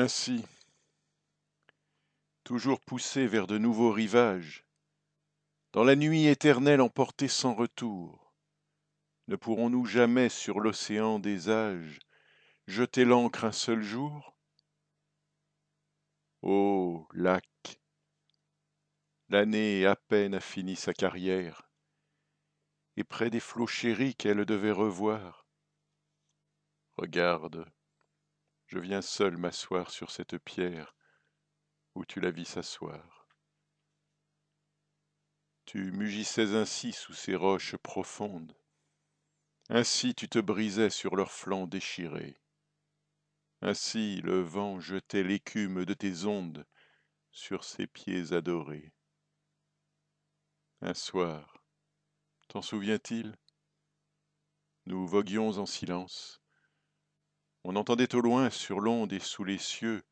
Ainsi, toujours poussés vers de nouveaux rivages, dans la nuit éternelle emportés sans retour, ne pourrons-nous jamais sur l'océan des âges jeter l'ancre un seul jour? Ô lac, l'année à peine a fini sa carrière, et près des flots chéris qu'elle devait revoir. Regarde, je viens seul m'asseoir sur cette pierre où tu la vis s'asseoir. Tu mugissais ainsi sous ces roches profondes, ainsi tu te brisais sur leurs flancs déchirés. Ainsi le vent jetait l'écume de tes ondes sur ces pieds adorés. Un soir, T'en souviens-t-il? Nous voguions en silence. On entendait au loin, sur l'onde et sous les cieux,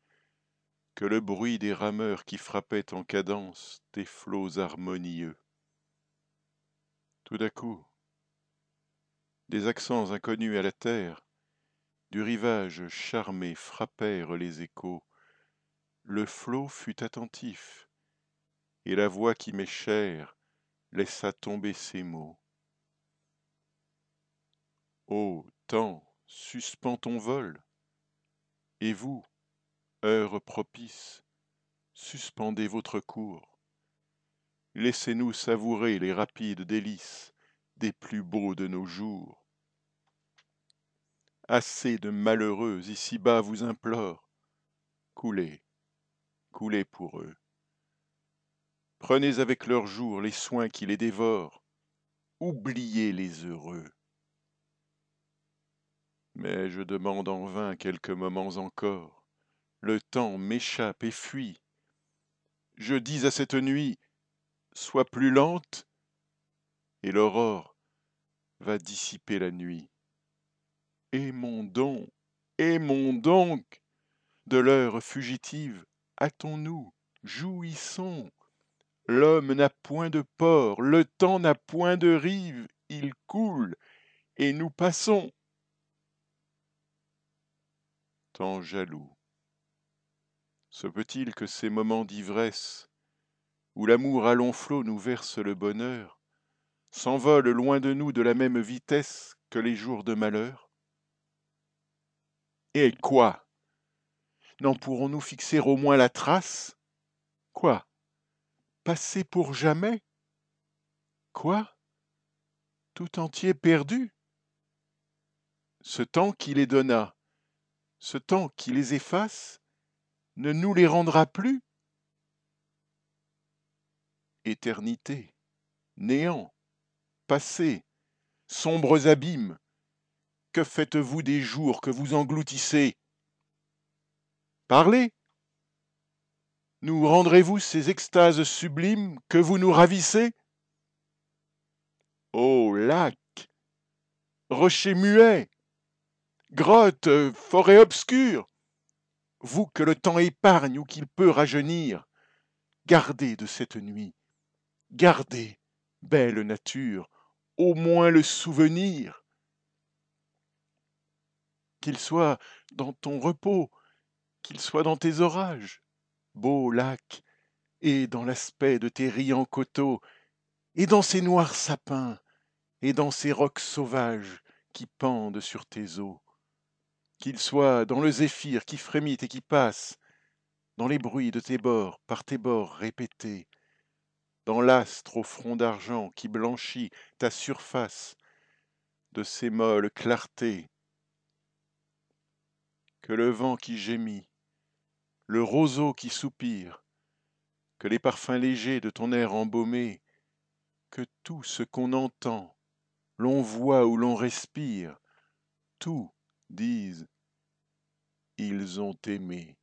que le bruit des rameurs qui frappaient en cadence des flots harmonieux. Tout à coup, des accents inconnus à la terre, du rivage charmé frappèrent les échos. Le flot fut attentif, et la voix qui m'est chère laissa tomber ces mots. Ô temps, suspends ton vol, et vous, heure propice, suspendez votre cours. Laissez-nous savourer les rapides délices des plus beaux de nos jours. Assez de malheureux ici-bas vous implorent, coulez, coulez pour eux. Prenez avec leurs jours les soins qui les dévorent. Oubliez les heureux. Mais je demande en vain quelques moments encore. Le temps m'échappe et fuit. Je dis à cette nuit, sois plus lente, et l'aurore va dissiper la nuit. Aimons donc, aimons donc, de l'heure fugitive, hâtons-nous, jouissons. L'homme n'a point de port, le temps n'a point de rive, il coule, et nous passons. Jaloux. Se peut-il que ces moments d'ivresse, où l'amour à long flot nous verse le bonheur, s'envolent loin de nous de la même vitesse que les jours de malheur? Et quoi? N'en pourrons-nous fixer au moins la trace? Quoi? Passé pour jamais? Quoi? Tout entier perdu? Ce temps qui les donna, ce temps qui les efface, ne nous les rendra plus. Éternité, néant, passé, sombres abîmes, que faites-vous des jours que vous engloutissez? Parlez. Nous rendrez-vous ces extases sublimes que vous nous ravissez? Ô lac, rocher muet, grotte, forêt obscure, vous que le temps épargne ou qu'il peut rajeunir, gardez de cette nuit, gardez, belle nature, au moins le souvenir. Qu'il soit dans ton repos, qu'il soit dans tes orages, beau lac, et dans l'aspect de tes riants coteaux, et dans ces noirs sapins, et dans ces rocs sauvages qui pendent sur tes eaux. Qu'il soit dans le zéphyr qui frémit et qui passe, dans les bruits de tes bords, par tes bords répétés, dans l'astre au front d'argent qui blanchit ta surface de ses molles clartés. Que le vent qui gémit, le roseau qui soupire, que les parfums légers de ton air embaumé, que tout ce qu'on entend, l'on voit ou l'on respire, tout disent ils ont aimé.